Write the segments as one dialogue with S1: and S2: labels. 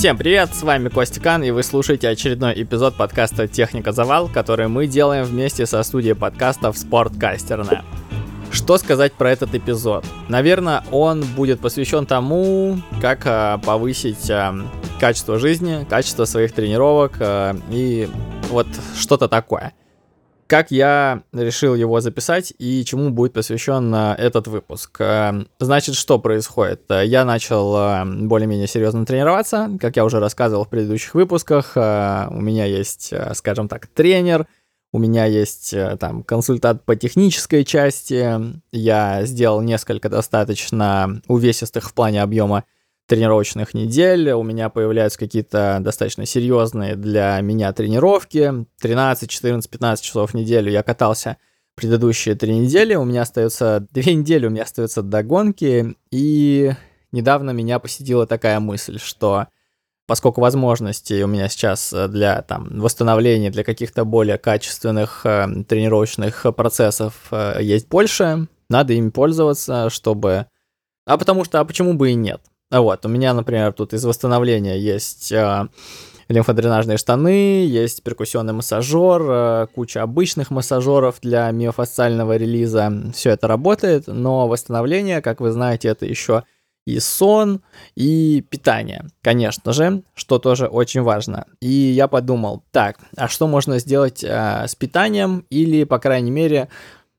S1: Всем привет, с вами Костя и вы слушаете очередной эпизод подкаста «Техника Завал», который мы делаем вместе со студией подкастов «Спорткастерная». Что сказать про этот эпизод? Наверное, он будет посвящен тому, как а, повысить а, качество жизни, качество своих тренировок а, и вот что-то такое. Как я решил его записать и чему будет посвящен этот выпуск? Значит, что происходит? Я начал более-менее серьезно тренироваться, как я уже рассказывал в предыдущих выпусках. У меня есть, скажем так, тренер — у меня есть э, там консультант по технической части. Я сделал несколько достаточно увесистых в плане объема тренировочных недель. У меня появляются какие-то достаточно серьезные для меня тренировки. 13, 14, 15 часов в неделю я катался предыдущие три недели. У меня остается две недели, у меня остается до гонки. И недавно меня посетила такая мысль, что поскольку возможностей у меня сейчас э, для там, восстановления, для каких-то более качественных э, тренировочных процессов э, есть больше, надо ими пользоваться, чтобы... А потому что, а почему бы и нет? Вот, у меня, например, тут из восстановления есть э, лимфодренажные штаны, есть перкуссионный массажер, э, куча обычных массажеров для миофасциального релиза. Все это работает, но восстановление, как вы знаете, это еще и сон, и питание, конечно же, что тоже очень важно. И я подумал, так, а что можно сделать э, с питанием или, по крайней мере,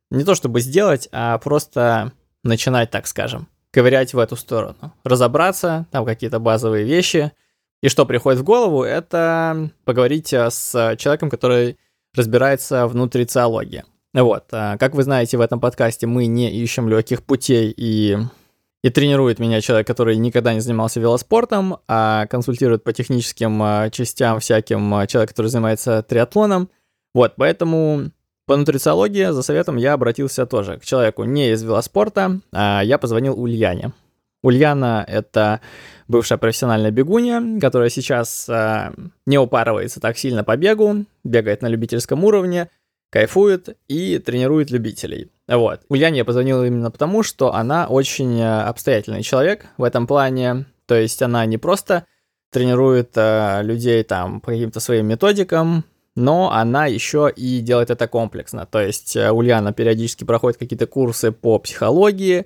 S1: не то чтобы сделать, а просто начинать, так скажем, ковырять в эту сторону, разобраться, там какие-то базовые вещи. И что приходит в голову, это поговорить э, с человеком, который разбирается в нутрициологии. Вот, э, как вы знаете, в этом подкасте мы не ищем легких путей и и тренирует меня человек, который никогда не занимался велоспортом, а консультирует по техническим а, частям всяким человек, который занимается триатлоном. Вот, поэтому по нутрициологии за советом я обратился тоже к человеку не из велоспорта, а я позвонил Ульяне. Ульяна — это бывшая профессиональная бегунья, которая сейчас а, не упарывается так сильно по бегу, бегает на любительском уровне, кайфует и тренирует любителей. Вот. Ульяне я позвонил именно потому, что она очень э, обстоятельный человек в этом плане. То есть она не просто тренирует э, людей там по каким-то своим методикам, но она еще и делает это комплексно. То есть э, Ульяна периодически проходит какие-то курсы по психологии,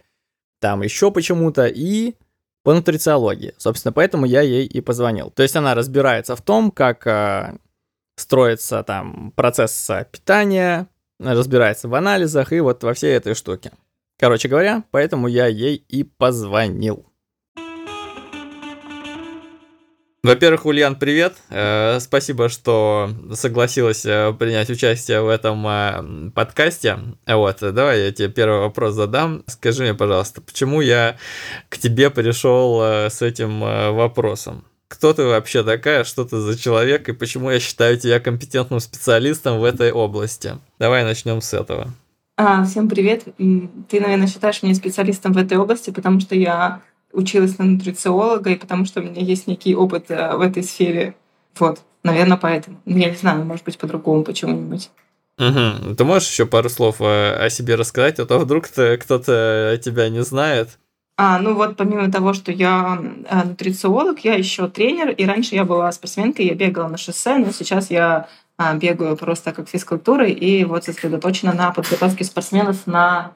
S1: там еще почему-то, и по нутрициологии. Собственно, поэтому я ей и позвонил. То есть она разбирается в том, как э, строится там процесс питания, разбирается в анализах и вот во всей этой штуке. Короче говоря, поэтому я ей и позвонил. Во-первых, Ульян, привет. Э, спасибо, что согласилась э, принять участие в этом э, подкасте. Вот, давай я тебе первый вопрос задам. Скажи мне, пожалуйста, почему я к тебе пришел с этим вопросом? кто ты вообще такая, что ты за человек и почему я считаю тебя компетентным специалистом в этой области. Давай начнем с этого.
S2: А, всем привет. Ты, наверное, считаешь меня специалистом в этой области, потому что я училась на нутрициолога и потому что у меня есть некий опыт э, в этой сфере. Вот, наверное, поэтому. Я не знаю, может быть, по-другому почему-нибудь.
S1: Угу. Ты можешь еще пару слов о, о себе рассказать, а то вдруг кто-то тебя не знает.
S2: А, ну вот помимо того, что я э, нутрициолог, я еще тренер, и раньше я была спортсменкой, я бегала на шоссе, но сейчас я бегаю просто как физкультурой и вот сосредоточена на подготовке спортсменов на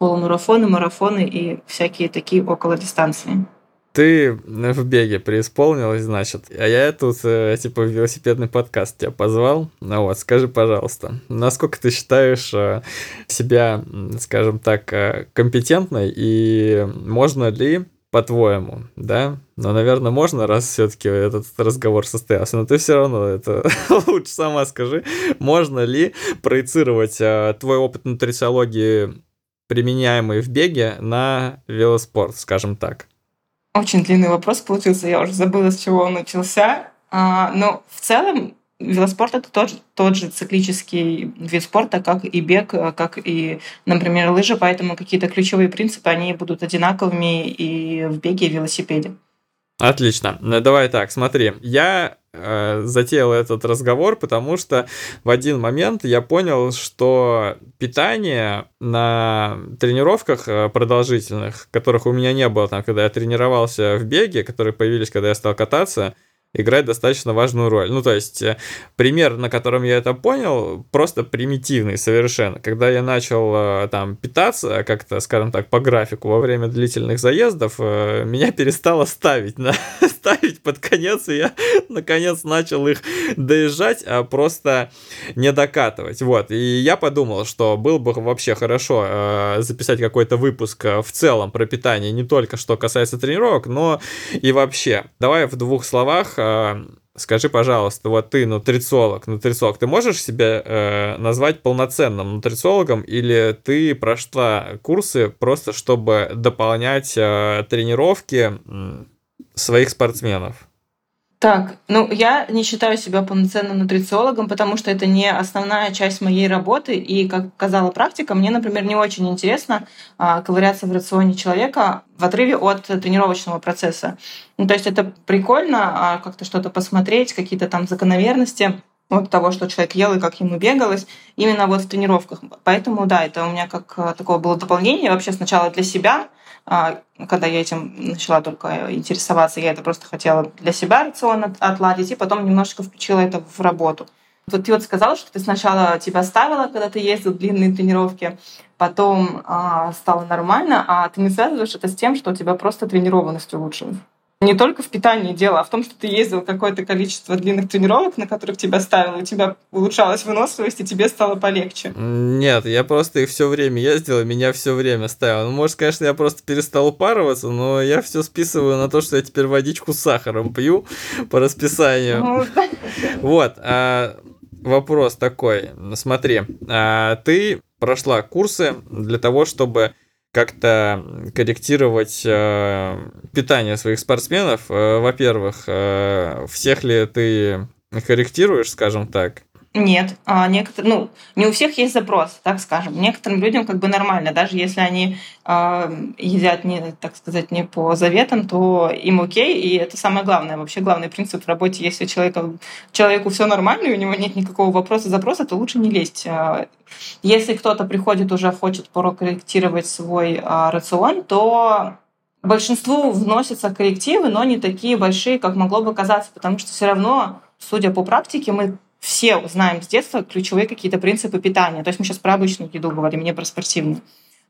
S2: полумарафоны, марафоны и всякие такие около дистанции.
S1: Ты в беге преисполнилась, значит. А я тут, э, типа, в велосипедный подкаст тебя позвал. Ну вот, скажи, пожалуйста, насколько ты считаешь э, себя, скажем так, э, компетентной и можно ли по-твоему, да? Но, наверное, можно, раз все-таки этот разговор состоялся. Но ты все равно это лучше сама скажи. Можно ли проецировать твой опыт нутрициологии, применяемый в беге, на велоспорт, скажем так?
S2: Очень длинный вопрос получился, я уже забыла, с чего он начался. А, но в целом велоспорт это тот, тот же циклический вид спорта, как и бег, как и, например, лыжи, поэтому какие-то ключевые принципы, они будут одинаковыми и в беге, и в велосипеде.
S1: Отлично. Давай так, смотри. Я э, затеял этот разговор, потому что в один момент я понял, что питание на тренировках э, продолжительных, которых у меня не было там, когда я тренировался в беге, которые появились, когда я стал кататься,
S3: играет достаточно важную роль. Ну, то есть, э, пример, на котором я это понял, просто примитивный совершенно. Когда я начал э, там питаться как-то, скажем так, по графику во время длительных заездов, э, меня перестало ставить, на, ставить под конец, и я наконец начал их доезжать, а просто не докатывать. Вот, и я подумал, что было бы вообще хорошо записать какой-то выпуск в целом про питание, не только что касается тренировок, но и вообще. Давай в двух словах а, скажи, пожалуйста, вот ты нутрициолог, нутрициолог, ты можешь себя э, назвать полноценным нутрициологом или ты прошла курсы просто чтобы дополнять э, тренировки своих спортсменов?
S2: Так, ну я не считаю себя полноценным нутрициологом, потому что это не основная часть моей работы. И, как показала практика, мне, например, не очень интересно а, ковыряться в рационе человека в отрыве от тренировочного процесса. Ну, то есть это прикольно а, как-то что-то посмотреть, какие-то там закономерности от того, что человек ел и как ему бегалось, именно вот в тренировках. Поэтому, да, это у меня как а, такое было дополнение вообще сначала для себя, когда я этим начала только интересоваться, я это просто хотела для себя рацион отладить, и потом немножечко включила это в работу. Вот ты вот сказал, что ты сначала тебя ставила, когда ты ездил длинные тренировки, потом а, стало нормально, а ты не связываешь это с тем, что у тебя просто тренированность улучшилась не только в питании дело, а в том, что ты ездил какое-то количество длинных тренировок, на которых тебя ставило, и у тебя улучшалась выносливость, и тебе стало полегче.
S3: Нет, я просто их все время ездил, и меня все время ставил. Ну, может, конечно, я просто перестал упарываться, но я все списываю на то, что я теперь водичку с сахаром пью по расписанию. Ну, вот. А, вопрос такой. Смотри, а, ты прошла курсы для того, чтобы как-то корректировать э, питание своих спортсменов. Э, во-первых, э, всех ли ты корректируешь, скажем так?
S2: Нет, а некоторые, ну, не у всех есть запрос, так скажем. Некоторым людям как бы нормально, даже если они э, едят не, так сказать, не по заветам, то им окей, и это самое главное. Вообще главный принцип в работе, если человека, человеку все нормально, и у него нет никакого вопроса, запроса, то лучше не лезть. А, если кто-то приходит уже хочет прокорректировать свой э, рацион, то большинству вносятся коррективы, но не такие большие, как могло бы казаться, потому что все равно, судя по практике, мы все знаем с детства ключевые какие-то принципы питания. То есть мы сейчас про обычную еду говорим, не про спортивную.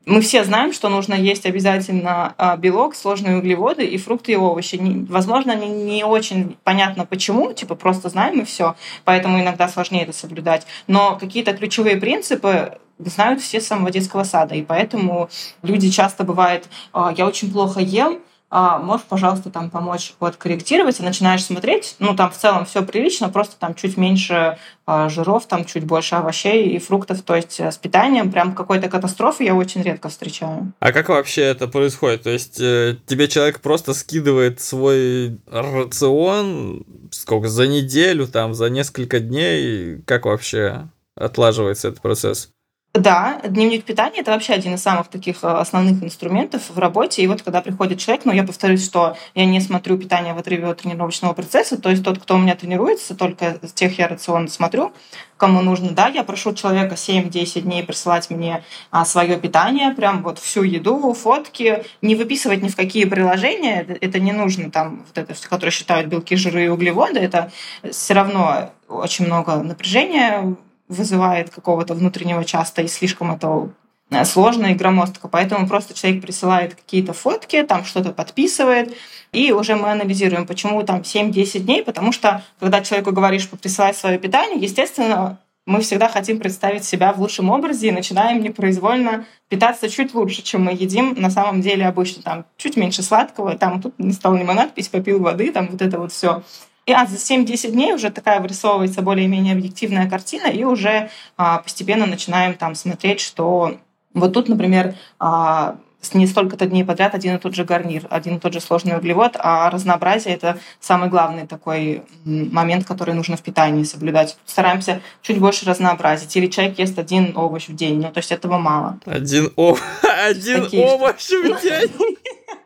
S2: Мы все знаем, что нужно есть обязательно а, белок, сложные углеводы и фрукты и овощи. Возможно, не, не очень понятно почему, типа просто знаем и все, поэтому иногда сложнее это соблюдать. Но какие-то ключевые принципы знают все с самого детского сада, и поэтому люди часто бывает, «А, я очень плохо ем, можешь, пожалуйста, там помочь вот корректировать, и начинаешь смотреть, ну, там в целом все прилично, просто там чуть меньше а, жиров, там чуть больше овощей и фруктов, то есть э, с питанием прям какой-то катастрофы я очень редко встречаю.
S3: А как вообще это происходит? То есть э, тебе человек просто скидывает свой рацион, сколько, за неделю, там, за несколько дней, как вообще отлаживается этот процесс?
S2: Да, дневник питания это вообще один из самых таких э, основных инструментов в работе. И вот когда приходит человек, ну я повторюсь, что я не смотрю питание в отрыве от тренировочного процесса, то есть тот, кто у меня тренируется, только тех я рацион смотрю, кому нужно, да, я прошу человека 7-10 дней присылать мне а, свое питание, прям вот всю еду, фотки, не выписывать ни в какие приложения, это, это не нужно там, вот это, которое считают белки, жиры и углеводы, это все равно очень много напряжения вызывает какого-то внутреннего часто и слишком это э, сложно и громоздко. Поэтому просто человек присылает какие-то фотки, там что-то подписывает, и уже мы анализируем, почему там 7-10 дней, потому что когда человеку говоришь присылать свое питание, естественно, мы всегда хотим представить себя в лучшем образе и начинаем непроизвольно питаться чуть лучше, чем мы едим на самом деле обычно. Там чуть меньше сладкого, там тут не стал лимонад пить, попил воды, там вот это вот все. И а за 7-10 дней уже такая вырисовывается более-менее объективная картина, и уже а, постепенно начинаем там смотреть, что вот тут, например, а, не столько-то дней подряд один и тот же гарнир, один и тот же сложный углевод, а разнообразие — это самый главный такой момент, который нужно в питании соблюдать. Стараемся чуть больше разнообразить. Или человек ест один овощ в день, ну, то есть этого мало.
S3: Один, ов... один овощ в день?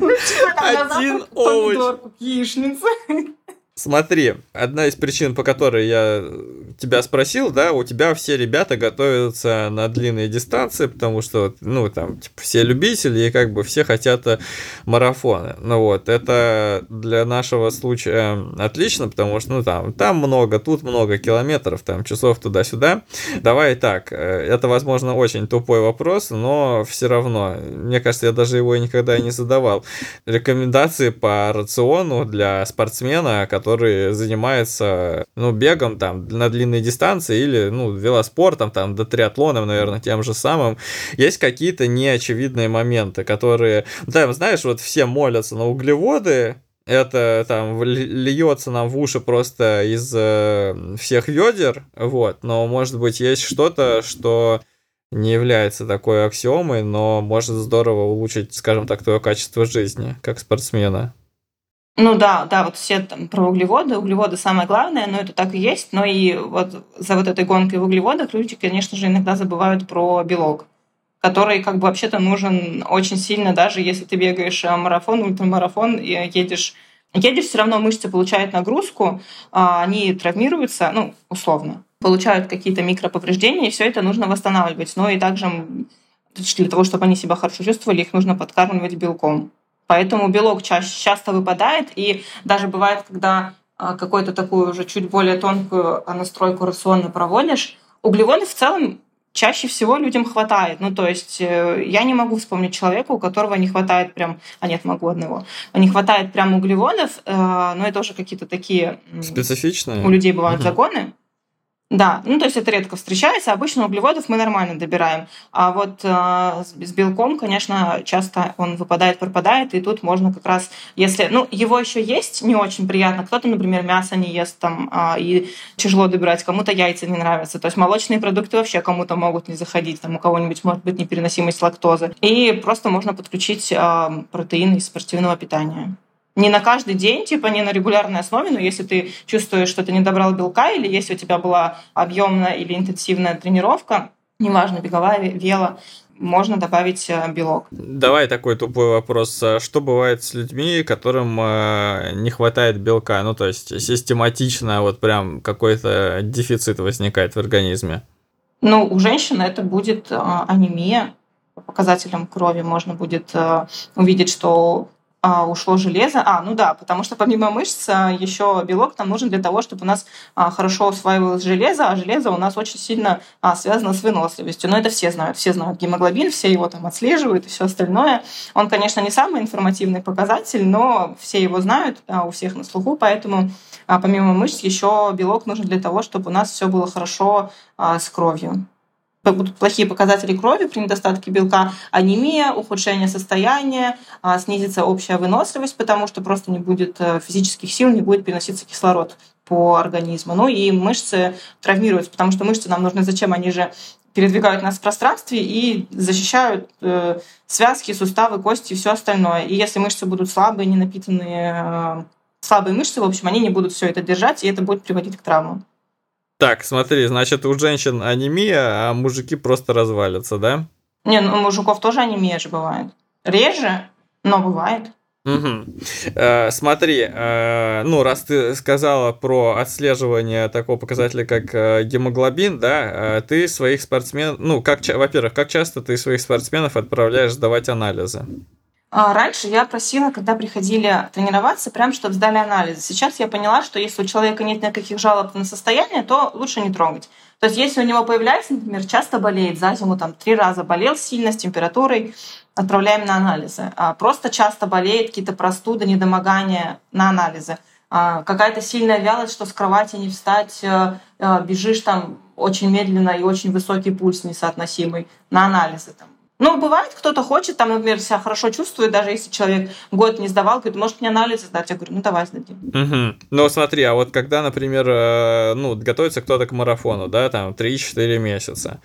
S2: Ну, Один овощ.
S3: Смотри, одна из причин, по которой я тебя спросил, да, у тебя все ребята готовятся на длинные дистанции, потому что, ну, там, типа, все любители и как бы все хотят э, марафоны. Ну вот, это для нашего случая отлично, потому что, ну, там, там много, тут много километров, там, часов туда-сюда. Давай так, э, это, возможно, очень тупой вопрос, но все равно, мне кажется, я даже его никогда и не задавал. Рекомендации по рациону для спортсмена, который занимается, ну, бегом там на длинные дистанции или, ну, велоспортом, там, до триатлоном, наверное, тем же самым, есть какие-то неочевидные моменты, которые, да, знаешь, вот все молятся на углеводы, это там льется нам в уши просто из э, всех ведер, вот, но может быть есть что-то, что не является такой аксиомой, но может здорово улучшить, скажем так, твое качество жизни как спортсмена.
S2: Ну да, да, вот все там про углеводы. Углеводы самое главное, но это так и есть. Но и вот за вот этой гонкой в углеводах люди, конечно же, иногда забывают про белок, который как бы вообще-то нужен очень сильно, даже если ты бегаешь э, марафон, ультрамарафон, и едешь едешь, все равно мышцы получают нагрузку, а они травмируются, ну, условно, получают какие-то микроповреждения, и все это нужно восстанавливать. Но и также для того, чтобы они себя хорошо чувствовали, их нужно подкармливать белком. Поэтому белок чаще, часто выпадает, и даже бывает, когда а, какую-то такую уже чуть более тонкую настройку рациона проводишь, углеводы в целом чаще всего людям хватает. Ну, то есть э, я не могу вспомнить человека, у которого не хватает прям... А нет, могу одного. Не хватает прям углеводов, э, но это уже какие-то такие...
S3: Специфичные?
S2: У людей бывают угу. загоны. Да, ну то есть это редко встречается. Обычно углеводов мы нормально добираем. А вот э, с белком, конечно, часто он выпадает, пропадает, и тут можно как раз, если, ну, его еще есть не очень приятно. Кто-то, например, мясо не ест там, э, и тяжело добирать, кому-то яйца не нравятся. То есть молочные продукты вообще кому-то могут не заходить, там у кого-нибудь может быть непереносимость лактозы. И просто можно подключить э, протеины из спортивного питания не на каждый день, типа не на регулярной основе, но если ты чувствуешь, что ты не добрал белка, или если у тебя была объемная или интенсивная тренировка, неважно, беговая, вело, можно добавить э, белок.
S3: Давай такой тупой вопрос. А что бывает с людьми, которым э, не хватает белка? Ну, то есть систематично вот прям какой-то дефицит возникает в организме?
S2: Ну, у женщины это будет э, анемия. По показателям крови можно будет увидеть, что ушло железо. А, ну да, потому что помимо мышц а, еще белок нам нужен для того, чтобы у нас а, хорошо усваивалось железо, а железо у нас очень сильно связано с выносливостью. Но это все знают. Все знают гемоглобин, все его там отслеживают и все остальное. Он, конечно, не самый информативный показатель, но все его знают, у всех на слуху, поэтому помимо мышц еще белок нужен для того, чтобы у нас все было хорошо с кровью будут плохие показатели крови при недостатке белка, анемия, ухудшение состояния, а, снизится общая выносливость, потому что просто не будет э, физических сил, не будет переноситься кислород по организму. Ну и мышцы травмируются, потому что мышцы нам нужны зачем? Они же передвигают нас в пространстве и защищают э, связки, суставы, кости и все остальное. И если мышцы будут слабые, не напитанные, э, слабые мышцы, в общем, они не будут все это держать, и это будет приводить к травмам.
S3: Так, смотри, значит, у женщин анемия, а мужики просто развалятся, да?
S2: Не, ну у мужиков тоже анемия же бывает. Реже, но бывает.
S3: Угу. Э, смотри, э, ну, раз ты сказала про отслеживание такого показателя, как э, гемоглобин, да, э, ты своих спортсменов, ну, как, во-первых, как часто ты своих спортсменов отправляешь сдавать анализы?
S2: А, раньше я просила, когда приходили тренироваться, прям чтобы сдали анализы. Сейчас я поняла, что если у человека нет никаких жалоб на состояние, то лучше не трогать. То есть если у него появляется, например, часто болеет, за зиму там три раза болел сильно с температурой, отправляем на анализы. А просто часто болеет, какие-то простуды, недомогания на анализы. А какая-то сильная вялость, что с кровати не встать, э, э, бежишь там очень медленно и очень высокий пульс несоотносимый на анализы. Там, ну, бывает, кто-то хочет, там, например, себя хорошо чувствует, даже если человек год не сдавал, говорит, может, мне анализы сдать? Я говорю, ну, давай сдадим.
S3: Угу. Ну, смотри, а вот когда, например, э, ну, готовится кто-то к марафону, да, там, 3-4 месяца,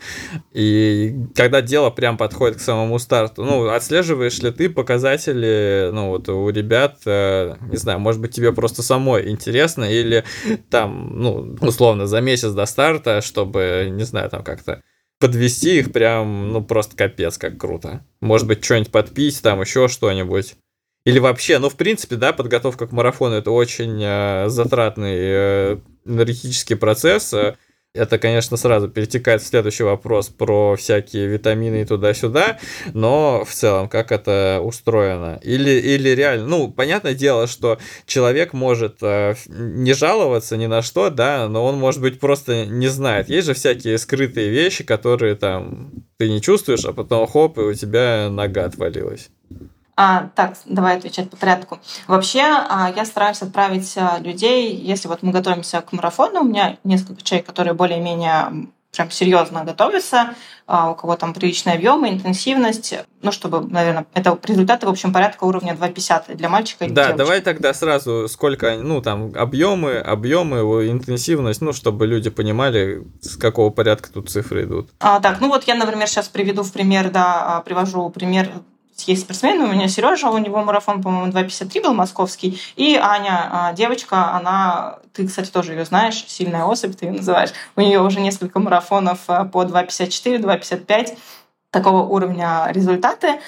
S3: и когда дело прям подходит к самому старту, ну, отслеживаешь ли ты показатели, ну, вот у ребят, э, не знаю, может быть, тебе просто самой интересно, или там, ну, условно, за месяц до старта, чтобы, не знаю, там как-то подвести их прям, ну, просто капец, как круто. Может быть, что-нибудь подпить, там еще что-нибудь. Или вообще, ну, в принципе, да, подготовка к марафону это очень э, затратный э, энергетический процесс. Это, конечно, сразу перетекает в следующий вопрос про всякие витамины и туда-сюда, но в целом, как это устроено? Или, или реально, ну, понятное дело, что человек может э, не жаловаться ни на что, да, но он, может быть, просто не знает. Есть же всякие скрытые вещи, которые там ты не чувствуешь, а потом хоп, и у тебя нога отвалилась.
S2: А, так, давай отвечать по порядку. Вообще, а, я стараюсь отправить а, людей, если вот мы готовимся к марафону, у меня несколько человек, которые более-менее прям серьезно готовятся, а, у кого там приличные объемы, интенсивность, ну, чтобы, наверное, это результаты, в общем, порядка уровня 2,50 для мальчика и
S3: Да,
S2: девочки.
S3: давай тогда сразу, сколько, ну, там, объемы, объемы, интенсивность, ну, чтобы люди понимали, с какого порядка тут цифры идут.
S2: А, так, ну вот я, например, сейчас приведу в пример, да, привожу пример есть спортсмены, у меня Сережа, у него марафон, по-моему, 2.53 был московский, и Аня, а, девочка, она, ты, кстати, тоже ее знаешь, сильная особь, ты ее называешь, у нее уже несколько марафонов а, по 2.54, 2.55, такого уровня результаты.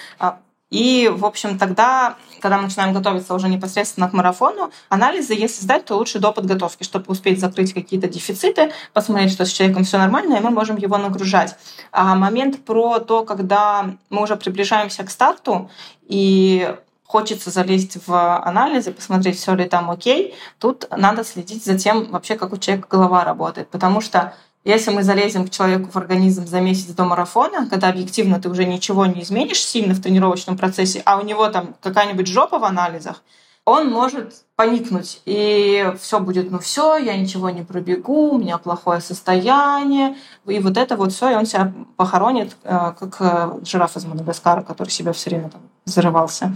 S2: И, в общем, тогда, когда мы начинаем готовиться уже непосредственно к марафону, анализы, если сдать, то лучше до подготовки, чтобы успеть закрыть какие-то дефициты, посмотреть, что с человеком все нормально, и мы можем его нагружать. А момент про то, когда мы уже приближаемся к старту, и хочется залезть в анализы, посмотреть, все ли там окей, тут надо следить за тем, вообще, как у человека голова работает. Потому что если мы залезем к человеку в организм за месяц до марафона, когда объективно ты уже ничего не изменишь сильно в тренировочном процессе, а у него там какая-нибудь жопа в анализах, он может поникнуть, и все будет, ну все, я ничего не пробегу, у меня плохое состояние, и вот это вот все, и он себя похоронит, э, как э, жираф из Мадагаскара, который себя все время там взрывался.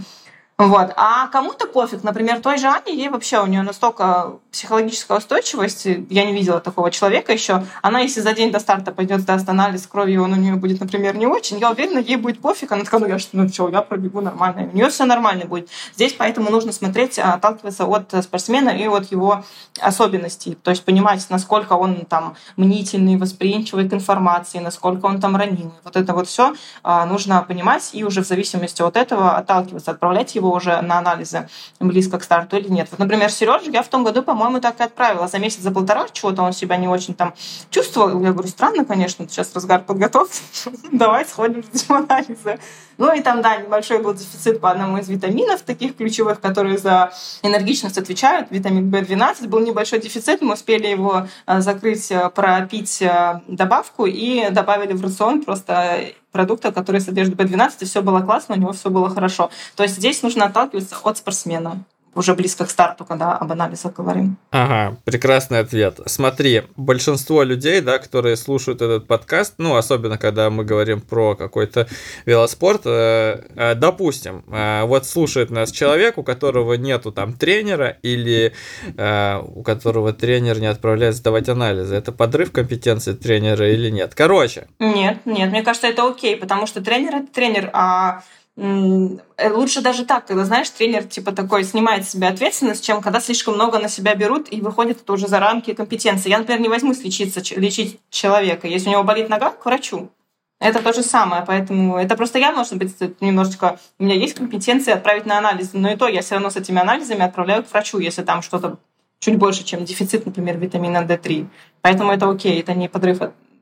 S2: Вот. А кому-то пофиг. Например, той же Ане, ей вообще, у нее настолько психологическая устойчивость, я не видела такого человека еще. Она, если за день до старта пойдет сдаст анализ крови, он у нее будет, например, не очень, я уверена, ей будет пофиг. Она такая, ну я что, ну что, я пробегу нормально. У нее все нормально будет. Здесь поэтому нужно смотреть, отталкиваться от спортсмена и от его особенностей. То есть понимать, насколько он там мнительный, восприимчивый к информации, насколько он там ранимый. Вот это вот все а, нужно понимать и уже в зависимости от этого отталкиваться, отправлять его уже на анализы близко к старту или нет. Вот, например, Сережу я в том году, по-моему, так и отправила. За месяц, за полтора чего-то он себя не очень там чувствовал. Я говорю, странно, конечно, сейчас разгар подготовки. Давай сходим с анализы. Ну и там, да, небольшой был дефицит по одному из витаминов, таких ключевых, которые за энергичность отвечают. Витамин В12 был небольшой дефицит, мы успели его э, закрыть, э, пропить э, добавку и добавили в рацион просто продукта, который содержит B12, и все было классно, у него все было хорошо. То есть здесь нужно отталкиваться от спортсмена уже близко к старту, когда об анализах говорим.
S3: Ага, прекрасный ответ. Смотри, большинство людей, да, которые слушают этот подкаст, ну, особенно когда мы говорим про какой-то велоспорт, э, э, допустим, э, вот слушает нас человек, у которого нету там тренера или э, у которого тренер не отправляет сдавать анализы. Это подрыв компетенции тренера или нет? Короче.
S2: Нет, нет, мне кажется, это окей, потому что тренер это тренер, а лучше даже так, когда, знаешь, тренер типа такой снимает с себя ответственность, чем когда слишком много на себя берут и выходит это уже за рамки компетенции. Я, например, не возьмусь лечиться, лечить человека. Если у него болит нога, к врачу. Это то же самое, поэтому это просто я, может быть, немножечко... У меня есть компетенция отправить на анализы, но и то я все равно с этими анализами отправляю к врачу, если там что-то чуть больше, чем дефицит, например, витамина D3. Поэтому это окей, это не подрыв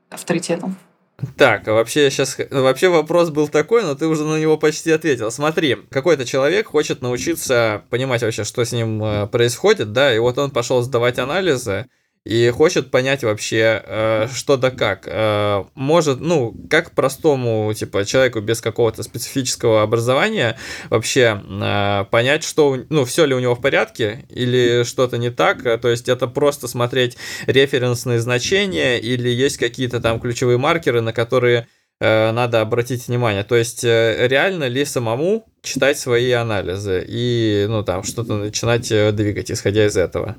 S2: авторитета.
S3: Так, а вообще сейчас вообще вопрос был такой, но ты уже на него почти ответил. Смотри, какой-то человек хочет научиться понимать вообще, что с ним э, происходит, да, и вот он пошел сдавать анализы, и хочет понять вообще, э, что да как. Э, может, ну, как простому, типа, человеку без какого-то специфического образования вообще э, понять, что, ну, все ли у него в порядке или что-то не так. То есть это просто смотреть референсные значения или есть какие-то там ключевые маркеры, на которые э, надо обратить внимание. То есть э, реально ли самому читать свои анализы и, ну, там, что-то начинать э, двигать, исходя из этого.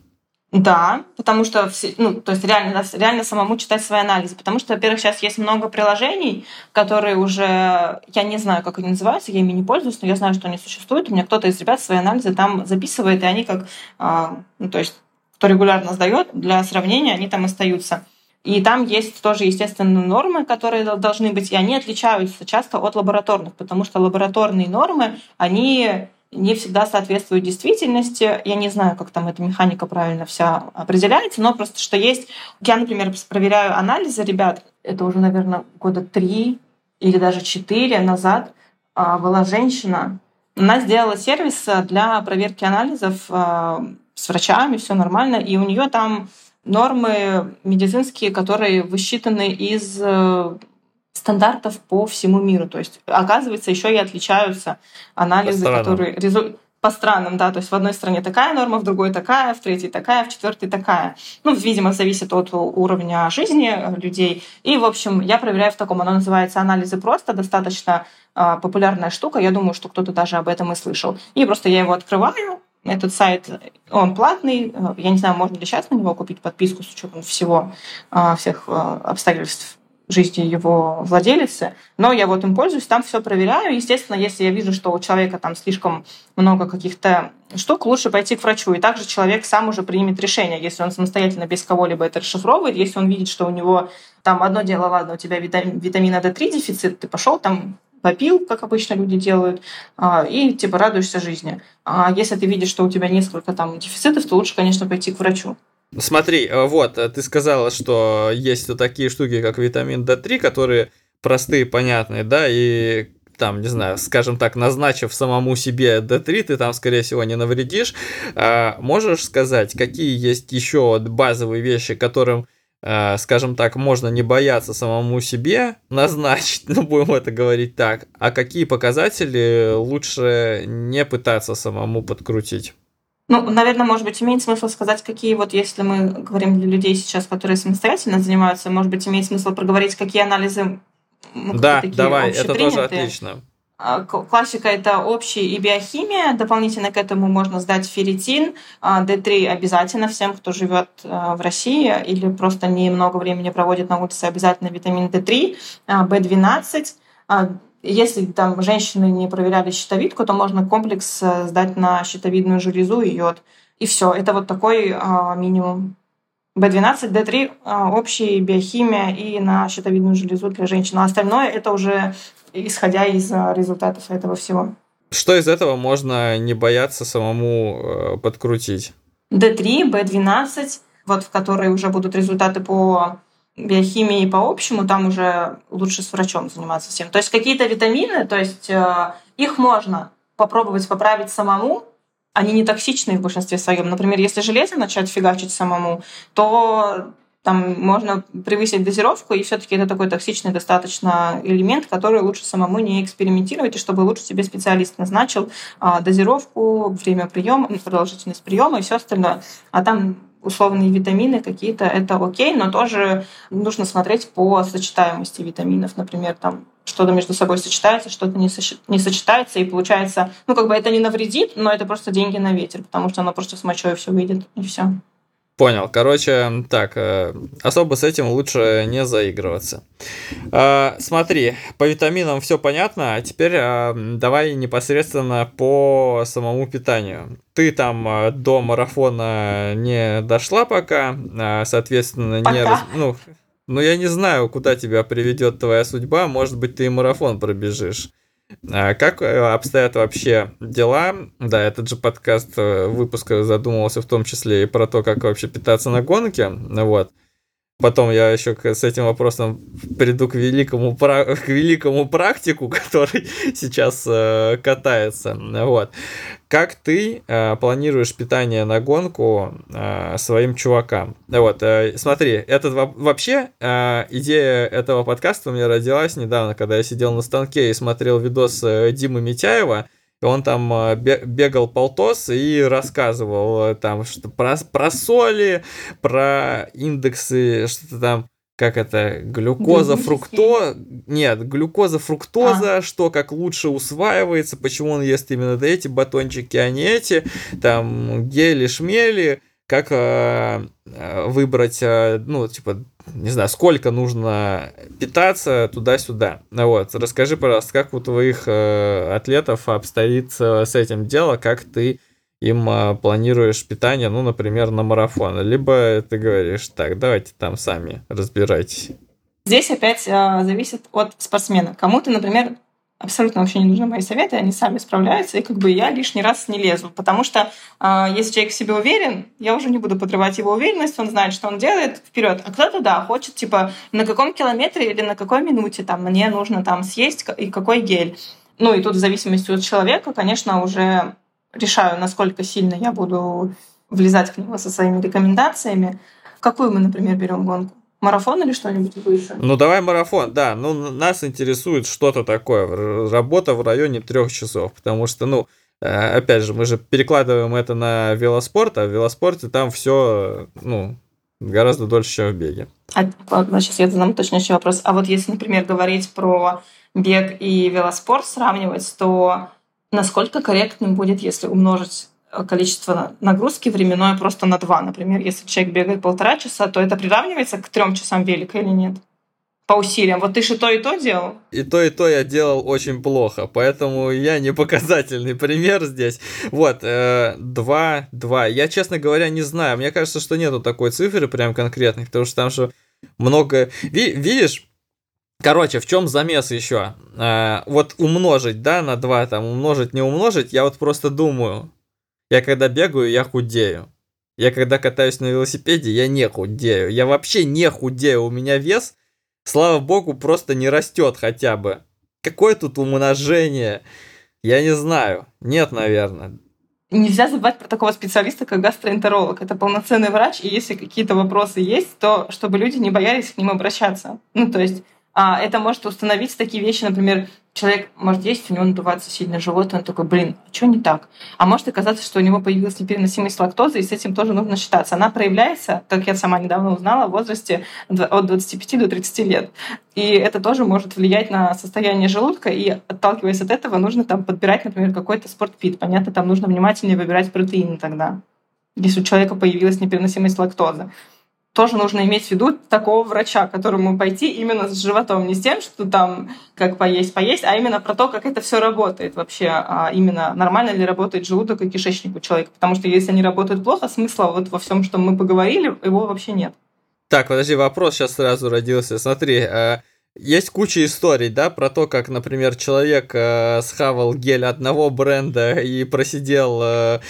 S2: Да, потому что, ну, то есть реально, реально самому читать свои анализы. Потому что, во-первых, сейчас есть много приложений, которые уже, я не знаю, как они называются, я ими не пользуюсь, но я знаю, что они существуют. У меня кто-то из ребят свои анализы там записывает, и они как, а, ну, то есть, кто регулярно сдает, для сравнения они там остаются. И там есть тоже, естественно, нормы, которые должны быть, и они отличаются часто от лабораторных, потому что лабораторные нормы, они не всегда соответствуют действительности. Я не знаю, как там эта механика правильно вся определяется, но просто что есть. Я, например, проверяю анализы ребят, это уже, наверное, года три или даже четыре назад а, была женщина, она сделала сервис для проверки анализов а, с врачами, все нормально, и у нее там нормы медицинские, которые высчитаны из э, стандартов по всему миру. То есть, оказывается, еще и отличаются анализы, которые резу... по странам, да, то есть в одной стране такая норма, в другой такая, в третьей такая, в четвертой такая. Ну, видимо, зависит от уровня жизни людей. И, в общем, я проверяю в таком. Оно называется анализы просто, достаточно э, популярная штука. Я думаю, что кто-то даже об этом и слышал. И просто я его открываю, этот сайт, он платный. Я не знаю, можно ли сейчас на него купить подписку с учетом всего, а, всех а, обстоятельств жизни его владелицы, но я вот им пользуюсь, там все проверяю. Естественно, если я вижу, что у человека там слишком много каких-то штук, лучше пойти к врачу. И также человек сам уже примет решение, если он самостоятельно без кого-либо это расшифровывает, если он видит, что у него там одно дело, ладно, у тебя витамина D3 дефицит, ты пошел там попил, как обычно люди делают, а, и типа радуешься жизни. А если ты видишь, что у тебя несколько там дефицитов, то лучше, конечно, пойти к врачу.
S3: Смотри, э, вот, э, ты сказала, что есть вот такие штуки, как витамин D3, которые простые, понятные, да, и там, не знаю, скажем так, назначив самому себе D3, ты там, скорее всего, не навредишь. А, можешь сказать, какие есть еще базовые вещи, которым, а, скажем так, можно не бояться самому себе назначить, ну, будем это говорить так, а какие показатели лучше не пытаться самому подкрутить?
S2: Ну, наверное, может быть, имеет смысл сказать, какие вот, если мы говорим для людей сейчас, которые самостоятельно занимаются, может быть, имеет смысл проговорить, какие анализы
S3: ну, да, давай, это тоже отлично.
S2: А, классика – это общая и биохимия. Дополнительно к этому можно сдать ферритин. D3 а, обязательно всем, кто живет а, в России или просто немного времени проводит на улице, обязательно витамин D3, B12. Если там женщины не проверяли щитовидку, то можно комплекс э, сдать на щитовидную железу и йод. И все. Это вот такой а, минимум. B12, D3 а, общий биохимия и на щитовидную железу для женщин. А остальное это уже исходя из а, результатов этого всего.
S3: Что из этого можно не бояться самому э, подкрутить?
S2: D3, B12, вот в которые уже будут результаты по биохимии по общему, там уже лучше с врачом заниматься всем. То есть какие-то витамины, то есть э, их можно попробовать поправить самому, они не токсичны в большинстве своем. Например, если железо начать фигачить самому, то там можно превысить дозировку, и все-таки это такой токсичный достаточно элемент, который лучше самому не экспериментировать, и чтобы лучше себе специалист назначил а, дозировку, время приема, продолжительность приема и все остальное. А там условные витамины какие-то, это окей, но тоже нужно смотреть по сочетаемости витаминов. Например, там что-то между собой сочетается, что-то не, соч... не сочетается, и получается, ну, как бы это не навредит, но это просто деньги на ветер, потому что оно просто с мочой все выйдет, и все.
S3: Понял. Короче, так, э, особо с этим лучше не заигрываться. Э, смотри, по витаминам все понятно, а теперь э, давай непосредственно по самому питанию. Ты там до марафона не дошла пока, соответственно, пока. не... Ну, ну, я не знаю, куда тебя приведет твоя судьба, может быть, ты и марафон пробежишь. А как э, обстоят вообще дела? Да, этот же подкаст э, выпуска задумывался в том числе и про то, как вообще питаться на гонке. Вот. Потом я еще с этим вопросом приду к великому, к великому практику, который сейчас э, катается. Вот. Как ты э, планируешь питание на гонку э, своим чувакам? Вот, э, смотри, этот вообще э, идея этого подкаста у меня родилась недавно, когда я сидел на станке и смотрел видос э, Димы Митяева он там э, бегал полтос и рассказывал э, там что про, про соли, про индексы, что-то там как это, глюкоза, фруктоза, нет, глюкоза, фруктоза, а. что как лучше усваивается, почему он ест именно эти батончики, а не эти, там, гели, шмели, как э, э, выбрать, э, ну, типа, не знаю, сколько нужно питаться туда-сюда. Вот, расскажи, пожалуйста, как у твоих э, атлетов обстоит э, с этим дело, как ты им э, планируешь питание, ну, например, на марафон, либо ты говоришь, так, давайте там сами разбирайтесь.
S2: Здесь опять э, зависит от спортсмена. Кому-то, например, абсолютно вообще не нужны мои советы, они сами справляются, и как бы я лишний раз не лезу. Потому что э, если человек в себе уверен, я уже не буду подрывать его уверенность, он знает, что он делает, вперед. А кто-то, да, хочет, типа, на каком километре или на какой минуте там мне нужно там съесть и какой гель. Ну и тут в зависимости от человека, конечно, уже решаю, насколько сильно я буду влезать к нему со своими рекомендациями. Какую мы, например, берем гонку? Марафон или что-нибудь выше?
S3: Ну, давай марафон, да. Ну, нас интересует что-то такое. Работа в районе трех часов. Потому что, ну, э, опять же, мы же перекладываем это на велоспорт, а в велоспорте там все, ну, гораздо дольше, чем в беге.
S2: А, сейчас я задам уточняющий вопрос. А вот если, например, говорить про бег и велоспорт сравнивать, то насколько корректным будет, если умножить количество нагрузки временное просто на два. Например, если человек бегает полтора часа, то это приравнивается к трем часам велика или нет? По усилиям. Вот ты же то и то делал?
S3: И то, и то я делал очень плохо, поэтому я не показательный пример здесь. Вот, э, два, два. Я, честно говоря, не знаю. Мне кажется, что нету такой цифры прям конкретной, потому что там же много... Ви, видишь, Короче, в чем замес еще? Э, вот умножить, да, на 2, там, умножить, не умножить, я вот просто думаю, я когда бегаю, я худею. Я когда катаюсь на велосипеде, я не худею. Я вообще не худею. У меня вес, слава богу, просто не растет хотя бы. Какое тут умножение? Я не знаю. Нет, наверное.
S2: Нельзя забывать про такого специалиста, как гастроэнтеролог. Это полноценный врач, и если какие-то вопросы есть, то чтобы люди не боялись к ним обращаться. Ну, то есть а, это может установить такие вещи, например, человек может есть, у него надувается сильно живот, он такой, блин, а что не так? А может оказаться, что у него появилась непереносимость лактозы, и с этим тоже нужно считаться. Она проявляется, как я сама недавно узнала, в возрасте от 25 до 30 лет. И это тоже может влиять на состояние желудка, и отталкиваясь от этого, нужно там подбирать, например, какой-то спортпит. Понятно, там нужно внимательнее выбирать протеины тогда, если у человека появилась непереносимость лактозы тоже нужно иметь в виду такого врача, к которому пойти именно с животом, не с тем, что там как поесть, поесть, а именно про то, как это все работает вообще, а именно нормально ли работает желудок и кишечник у человека. Потому что если они работают плохо, смысла вот во всем, что мы поговорили, его вообще нет.
S3: Так, подожди, вопрос сейчас сразу родился. Смотри, э, есть куча историй, да, про то, как, например, человек э, схавал гель одного бренда и просидел э,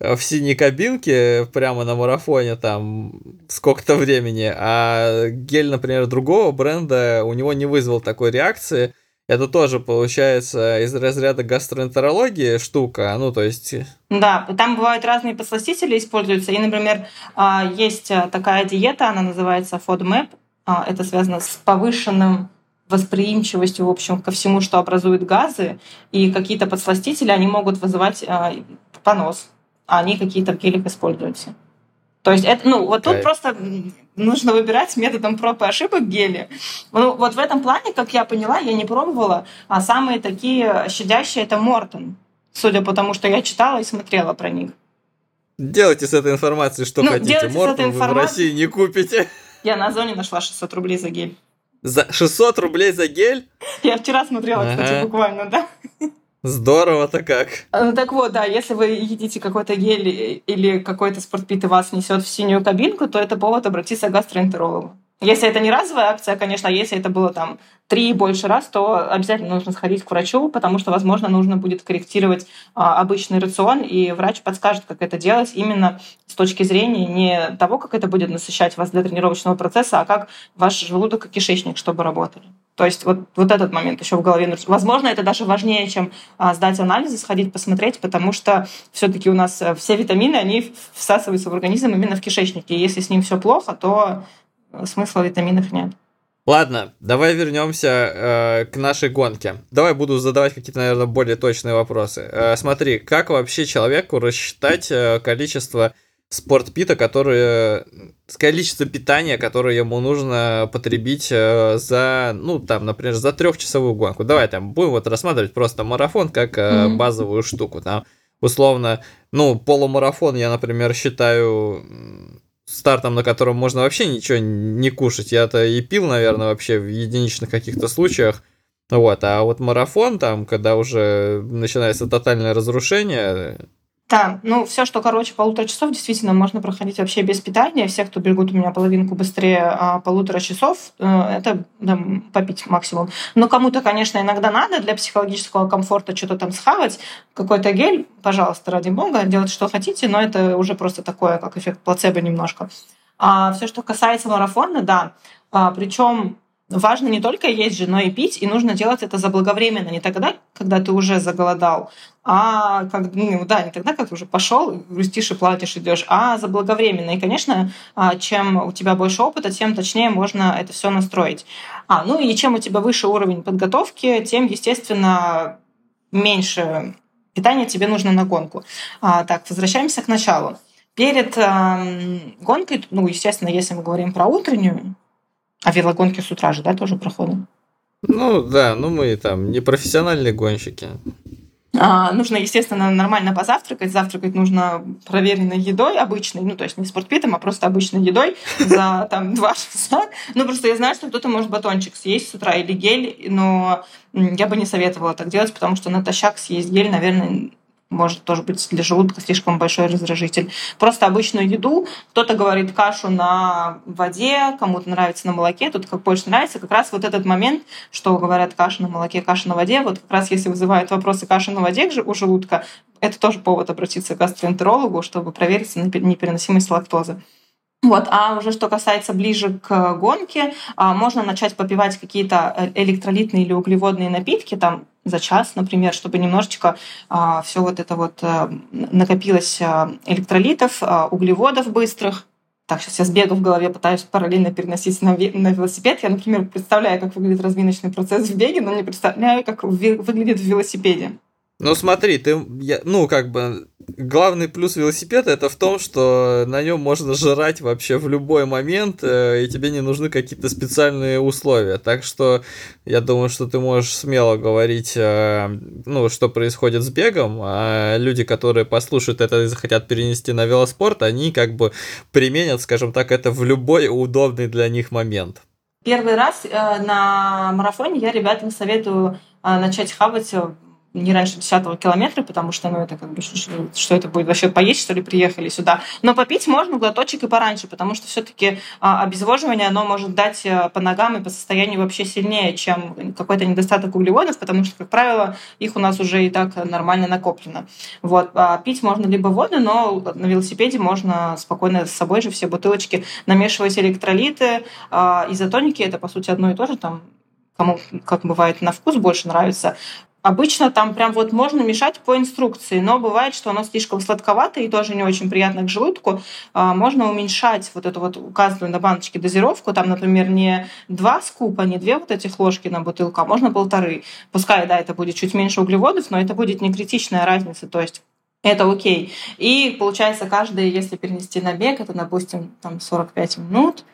S3: в синей кабинке прямо на марафоне там сколько-то времени, а гель, например, другого бренда у него не вызвал такой реакции. Это тоже получается из разряда гастроэнтерологии штука, ну то есть...
S2: Да, там бывают разные подсластители используются. И, например, а, есть такая диета, она называется FODMAP. А, это связано с повышенным восприимчивостью, в общем, ко всему, что образует газы, и какие-то подсластители, они могут вызывать э, понос, а они какие-то в гелях используются. То есть это, ну, вот тут okay. просто нужно выбирать методом проб и ошибок гели. Ну, вот в этом плане, как я поняла, я не пробовала, а самые такие щадящие это Мортон, судя по тому, что я читала и смотрела про них.
S3: Делайте с этой информацией что ну, хотите. Мортон информацией... вы в России не купите.
S2: Я на Озоне нашла 600 рублей за гель.
S3: За 600 рублей за гель?
S2: Я вчера смотрела, ага. кстати, буквально, да.
S3: Здорово-то как.
S2: Ну так вот, да, если вы едите какой-то гель или какой-то спортпит и вас несет в синюю кабинку, то это повод обратиться к гастроэнтерологу. Если это не разовая акция, конечно, если это было там три и больше раз, то обязательно нужно сходить к врачу, потому что, возможно, нужно будет корректировать а, обычный рацион, и врач подскажет, как это делать именно с точки зрения не того, как это будет насыщать вас для тренировочного процесса, а как ваш желудок и кишечник, чтобы работали. То есть вот, вот этот момент еще в голове. Возможно, это даже важнее, чем а, сдать анализы, сходить посмотреть, потому что все-таки у нас э, все витамины, они всасываются в организм именно в кишечнике. И если с ним все плохо, то смысла в витаминах нет.
S3: Ладно, давай вернемся э, к нашей гонке. Давай буду задавать какие-то, наверное, более точные вопросы. Э, смотри, как вообще человеку рассчитать э, количество спортпита, которое количество питания, которое ему нужно потребить э, за, ну, там, например, за трехчасовую гонку. Давай там будем вот рассматривать просто марафон как э, mm-hmm. базовую штуку. Там, условно, ну, полумарафон я, например, считаю стартом, на котором можно вообще ничего не кушать. Я-то и пил, наверное, вообще в единичных каких-то случаях. Вот, а вот марафон там, когда уже начинается тотальное разрушение,
S2: Да, ну все, что короче полутора часов, действительно можно проходить вообще без питания. Все, кто бегут у меня половинку быстрее а, полутора часов, э, это да, попить максимум. Но кому-то, конечно, иногда надо для психологического комфорта что-то там схавать, какой-то гель, пожалуйста, ради бога, делать что хотите, но это уже просто такое, как эффект плацебо немножко. А все, что касается марафона, да, а, причем важно не только есть же, но и пить, и нужно делать это заблаговременно, не тогда, когда ты уже заголодал, а как, ну, да, не тогда, как ты уже пошел, грустишь и платишь, идешь, а заблаговременно. И, конечно, а, чем у тебя больше опыта, тем точнее можно это все настроить. А, ну и чем у тебя выше уровень подготовки, тем, естественно, меньше питания тебе нужно на гонку. А, так, возвращаемся к началу. Перед э, гонкой, ну, естественно, если мы говорим про утреннюю, а велогонки с утра же, да, тоже проходят?
S3: Ну да, ну мы там не профессиональные гонщики.
S2: А, нужно, естественно, нормально позавтракать. Завтракать нужно проверенной едой обычной, ну, то есть не спортпитом, а просто обычной едой за там два часа. Ну, просто я знаю, что кто-то может батончик съесть с утра или гель, но я бы не советовала так делать, потому что натощак съесть гель, наверное, может тоже быть для желудка слишком большой раздражитель. Просто обычную еду. Кто-то говорит кашу на воде, кому-то нравится на молоке, тут как больше нравится. Как раз вот этот момент, что говорят каша на молоке, каша на воде, вот как раз если вызывают вопросы каши на воде у желудка, это тоже повод обратиться к гастроэнтерологу, чтобы проверить непереносимость лактозы. Вот, а уже что касается ближе к гонке, а, можно начать попивать какие-то э, электролитные или углеводные напитки, там за час, например, чтобы немножечко а, все вот это вот а, накопилось электролитов, а, углеводов быстрых. Так, сейчас я с бега в голове пытаюсь параллельно переносить на, на велосипед. Я, например, представляю, как выглядит разминочный процесс в беге, но не представляю, как выглядит в велосипеде.
S3: Ну смотри, ты, я, ну как бы главный плюс велосипеда это в том, что на нем можно жрать вообще в любой момент, э, и тебе не нужны какие-то специальные условия. Так что я думаю, что ты можешь смело говорить, э, ну что происходит с бегом, а люди, которые послушают это и захотят перенести на велоспорт, они как бы применят, скажем так, это в любой удобный для них момент.
S2: Первый раз э, на марафоне я ребятам советую э, начать хавать не раньше 10 километра, потому что, ну, это как бы, что, это будет вообще поесть, что ли, приехали сюда. Но попить можно глоточек и пораньше, потому что все-таки а, обезвоживание, оно может дать а, по ногам и по состоянию вообще сильнее, чем какой-то недостаток углеводов, потому что, как правило, их у нас уже и так нормально накоплено. Вот. А пить можно либо воду, но на велосипеде можно спокойно с собой же все бутылочки намешивать электролиты, а, изотоники, это, по сути, одно и то же, там кому, как бывает, на вкус больше нравится. Обычно там прям вот можно мешать по инструкции, но бывает, что оно слишком сладковато и тоже не очень приятно к желудку. А, можно уменьшать вот эту вот указанную на баночке дозировку. Там, например, не два скупа, не две вот этих ложки на бутылку, а можно полторы. Пускай, да, это будет чуть меньше углеводов, но это будет не критичная разница. То есть это окей. И получается, каждый, если перенести на бег, это, допустим, там 45 минут,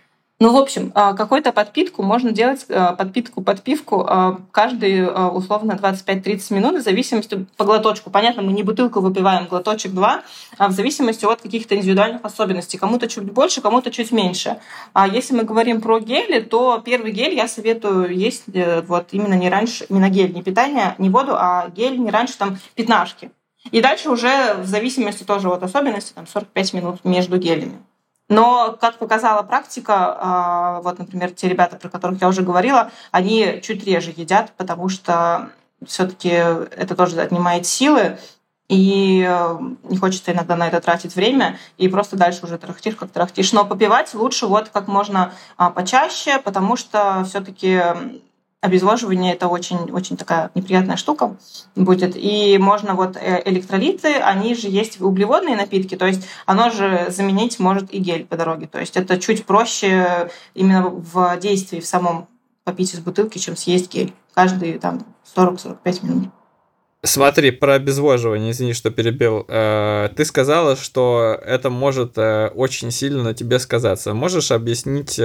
S2: ну, в общем, а, какую-то подпитку можно делать, а, подпитку, подпивку а, каждые условно 25-30 минут в зависимости по глоточку. Понятно, мы не бутылку выпиваем, глоточек два, а в зависимости от каких-то индивидуальных особенностей. Кому-то чуть больше, кому-то чуть меньше. А если мы говорим про гели, то первый гель я советую есть э, вот именно не раньше, не на гель, не питание, не воду, а гель не раньше там пятнашки. И дальше уже в зависимости тоже от особенностей, там 45 минут между гелями. Но, как показала практика, а, вот, например, те ребята, про которых я уже говорила, они чуть реже едят, потому что все-таки это тоже отнимает силы, и э, не хочется иногда на это тратить время, и просто дальше уже трахтишь, как трахтишь. Но попивать лучше вот как можно а, почаще, потому что все-таки обезвоживание это очень, очень такая неприятная штука будет. И можно вот э, электролиты, они же есть углеводные напитки, то есть оно же заменить может и гель по дороге. То есть это чуть проще именно в действии в самом попить из бутылки, чем съесть гель. Каждые там 40-45 минут.
S3: Смотри, про обезвоживание, извини, что перебил. Э, ты сказала, что это может э, очень сильно на тебе сказаться. Можешь объяснить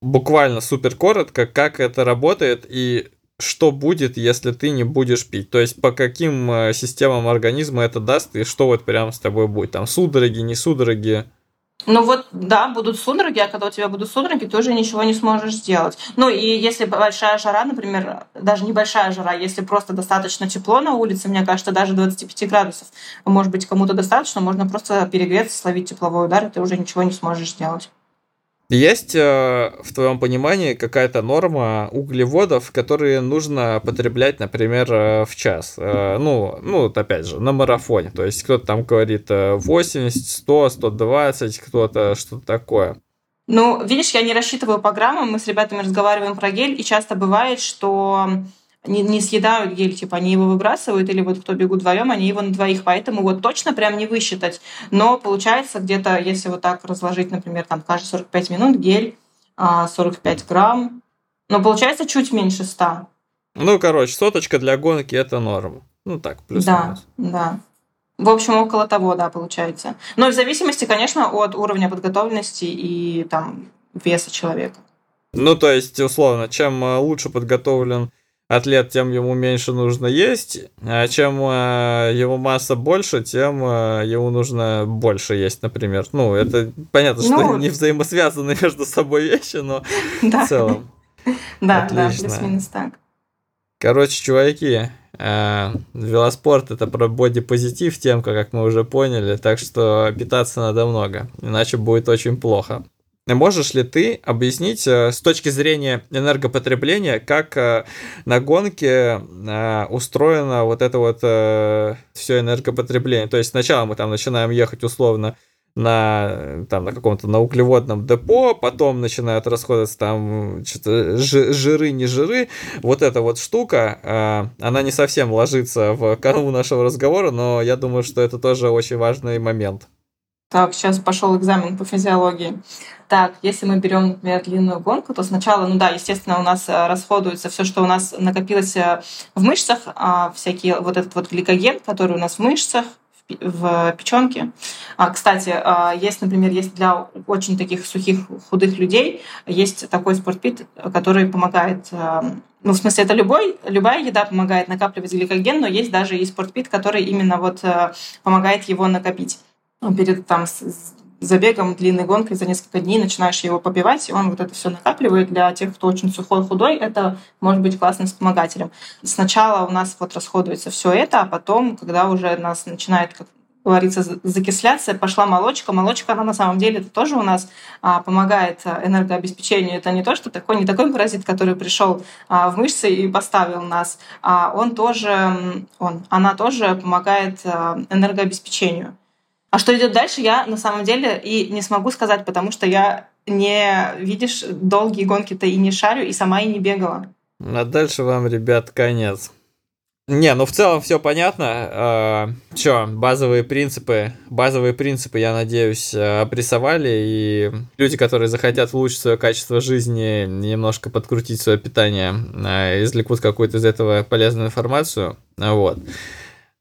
S3: буквально супер коротко, как это работает и что будет, если ты не будешь пить. То есть по каким э, системам организма это даст и что вот прямо с тобой будет. Там судороги, не судороги.
S2: Ну вот, да, будут судороги, а когда у тебя будут судороги, ты уже ничего не сможешь сделать. Ну и если большая жара, например, даже небольшая жара, если просто достаточно тепло на улице, мне кажется, даже 25 градусов, может быть, кому-то достаточно, можно просто перегреться, словить тепловой удар, и ты уже ничего не сможешь сделать.
S3: Есть э, в твоем понимании какая-то норма углеводов, которые нужно потреблять, например, э, в час? Э, ну, ну, опять же, на марафоне. То есть кто-то там говорит 80, 100, 120, кто-то что-то такое.
S2: Ну, видишь, я не рассчитываю по граммам, мы с ребятами разговариваем про гель, и часто бывает, что не, не съедают гель, типа они его выбрасывают, или вот кто бегут вдвоем, они его на двоих, поэтому вот точно прям не высчитать. Но получается где-то, если вот так разложить, например, там каждые 45 минут гель 45 а, грамм, но получается чуть меньше 100.
S3: Ну, короче, соточка для гонки это норма. Ну так, плюс
S2: Да, да. В общем, около того, да, получается. Но в зависимости, конечно, от уровня подготовленности и там веса человека.
S3: Ну, то есть, условно, чем э, лучше подготовлен атлет, тем ему меньше нужно есть, а чем э, его масса больше, тем э, ему нужно больше есть, например. Ну, это понятно, что ну, не взаимосвязаны между собой вещи, но да. в целом.
S2: Да, да, плюс-минус так.
S3: Короче, чуваки, э, велоспорт это про бодипозитив темка, как мы уже поняли, так что питаться надо много, иначе будет очень плохо. Можешь ли ты объяснить э, с точки зрения энергопотребления, как э, на гонке э, устроено вот это вот все энергопотребление? То есть сначала мы там начинаем ехать условно на, там, на каком-то на углеводном депо, потом начинают расходоваться там что-то жиры, не жиры. Вот эта вот штука, она не совсем ложится в канву нашего разговора, но я думаю, что это тоже очень важный момент.
S2: Так, сейчас пошел экзамен по физиологии. Так, если мы берем, например, длинную гонку, то сначала, ну да, естественно, у нас э, расходуется все, что у нас накопилось э, в мышцах, а, всякие вот этот вот гликоген, который у нас в мышцах, в печенке. А, кстати, а, есть, например, есть для очень таких сухих, худых людей, есть такой спортпит, который помогает э, ну, в смысле, это любой, любая еда помогает накапливать гликоген, но есть даже и спортпит, который именно вот помогает его накопить перед там забегом, длинной гонкой за несколько дней начинаешь его попивать, и он вот это все накапливает. Для тех, кто очень сухой, худой, это может быть классным вспомогателем. Сначала у нас вот расходуется все это, а потом, когда уже нас начинает, как говорится, закисляться, пошла молочка. Молочка, она на самом деле это тоже у нас а, помогает энергообеспечению. Это не то, что такой, не такой паразит, который пришел а, в мышцы и поставил нас, а он тоже, он, она тоже помогает а, энергообеспечению. А что идет дальше, я на самом деле и не смогу сказать, потому что я не, видишь, долгие гонки-то и не шарю, и сама и не бегала.
S3: А дальше вам, ребят, конец. Не, ну в целом все понятно. Э, а, базовые принципы, базовые принципы, я надеюсь, обрисовали, и люди, которые захотят улучшить свое качество жизни, немножко подкрутить свое питание, э, извлекут какую-то из этого полезную информацию. Вот.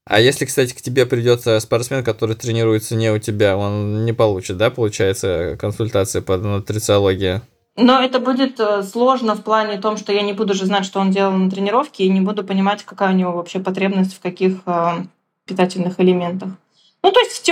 S3: А если, кстати, к тебе придется спортсмен, который тренируется не у тебя, он не получит, да, получается, консультации по нутрициологии?
S2: Но это будет э, сложно в плане том, что я не буду же знать, что он делал на тренировке, и не буду понимать, какая у него вообще потребность в каких э, питательных элементах. Ну, то есть,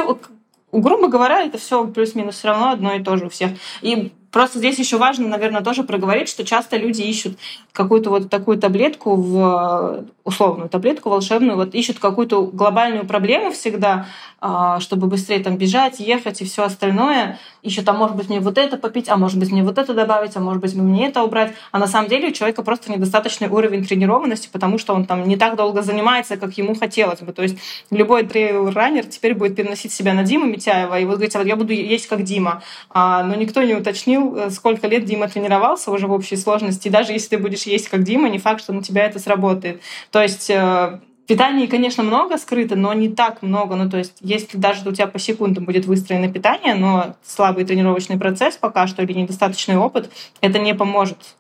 S2: грубо говоря, это все плюс-минус все равно одно и то же у всех. И Просто здесь еще важно, наверное, тоже проговорить, что часто люди ищут какую-то вот такую таблетку, в, условную таблетку волшебную, вот ищут какую-то глобальную проблему всегда, а, чтобы быстрее там бежать, ехать и все остальное. Ищут, а может быть мне вот это попить, а может быть мне вот это добавить, а может быть мне это убрать. А на самом деле у человека просто недостаточный уровень тренированности, потому что он там не так долго занимается, как ему хотелось бы. То есть любой трейл-раннер теперь будет переносить себя на Диму Митяева и вот говорить, а вот я буду есть как Дима. А, но никто не уточнил, э, сколько лет Дима тренировался уже в общей сложности. И даже если ты будешь есть как Дима, не факт, что на тебя это сработает. То есть э, Питания, конечно, много скрыто, но не так много. Ну, то есть, если даже у тебя по секундам будет выстроено питание, но слабый тренировочный процесс пока что или недостаточный опыт, это не поможет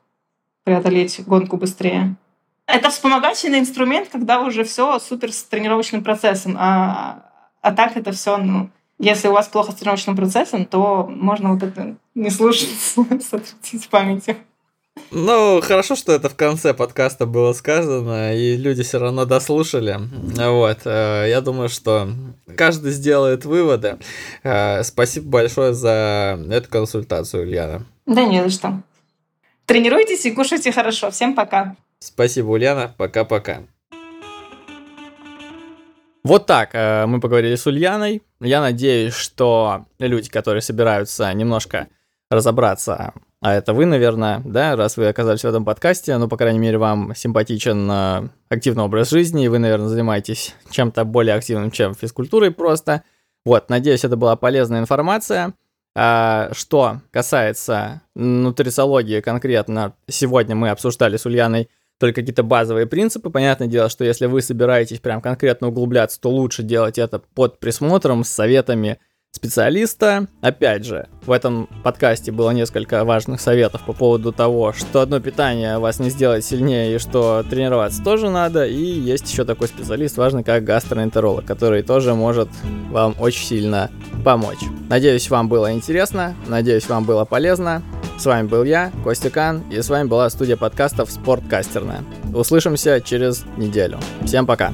S2: преодолеть гонку быстрее. Это вспомогательный инструмент, когда уже все супер с тренировочным процессом. А, а так это все, ну, если у вас плохо с тренировочным процессом, то можно вот это не слушать, сотрудить в памяти.
S1: Ну, хорошо, что это в конце подкаста было сказано, и люди все равно дослушали. Вот, э, я думаю, что каждый сделает выводы. Э, спасибо большое за эту консультацию, Ульяна.
S2: Да не за что. Тренируйтесь и кушайте хорошо. Всем пока.
S1: Спасибо, Ульяна. Пока-пока. Вот так э, мы поговорили с Ульяной. Я надеюсь, что люди, которые собираются немножко разобраться, а это вы, наверное, да, раз вы оказались в этом подкасте, ну, по крайней мере, вам симпатичен э, активный образ жизни, и вы, наверное, занимаетесь чем-то более активным, чем физкультурой просто. Вот, надеюсь, это была полезная информация. А, что касается нутрициологии конкретно, сегодня мы обсуждали с Ульяной только какие-то базовые принципы. Понятное дело, что если вы собираетесь прям конкретно углубляться, то лучше делать это под присмотром, с советами специалиста. Опять же, в этом подкасте было несколько важных советов по поводу того, что одно питание вас не сделает сильнее и что тренироваться тоже надо. И есть еще такой специалист важный, как гастроэнтеролог, который тоже может вам очень сильно помочь. Надеюсь, вам было интересно, надеюсь, вам было полезно. С вами был я, Костя Кан, и с вами была студия подкастов «Спорткастерная». Услышимся через неделю. Всем пока!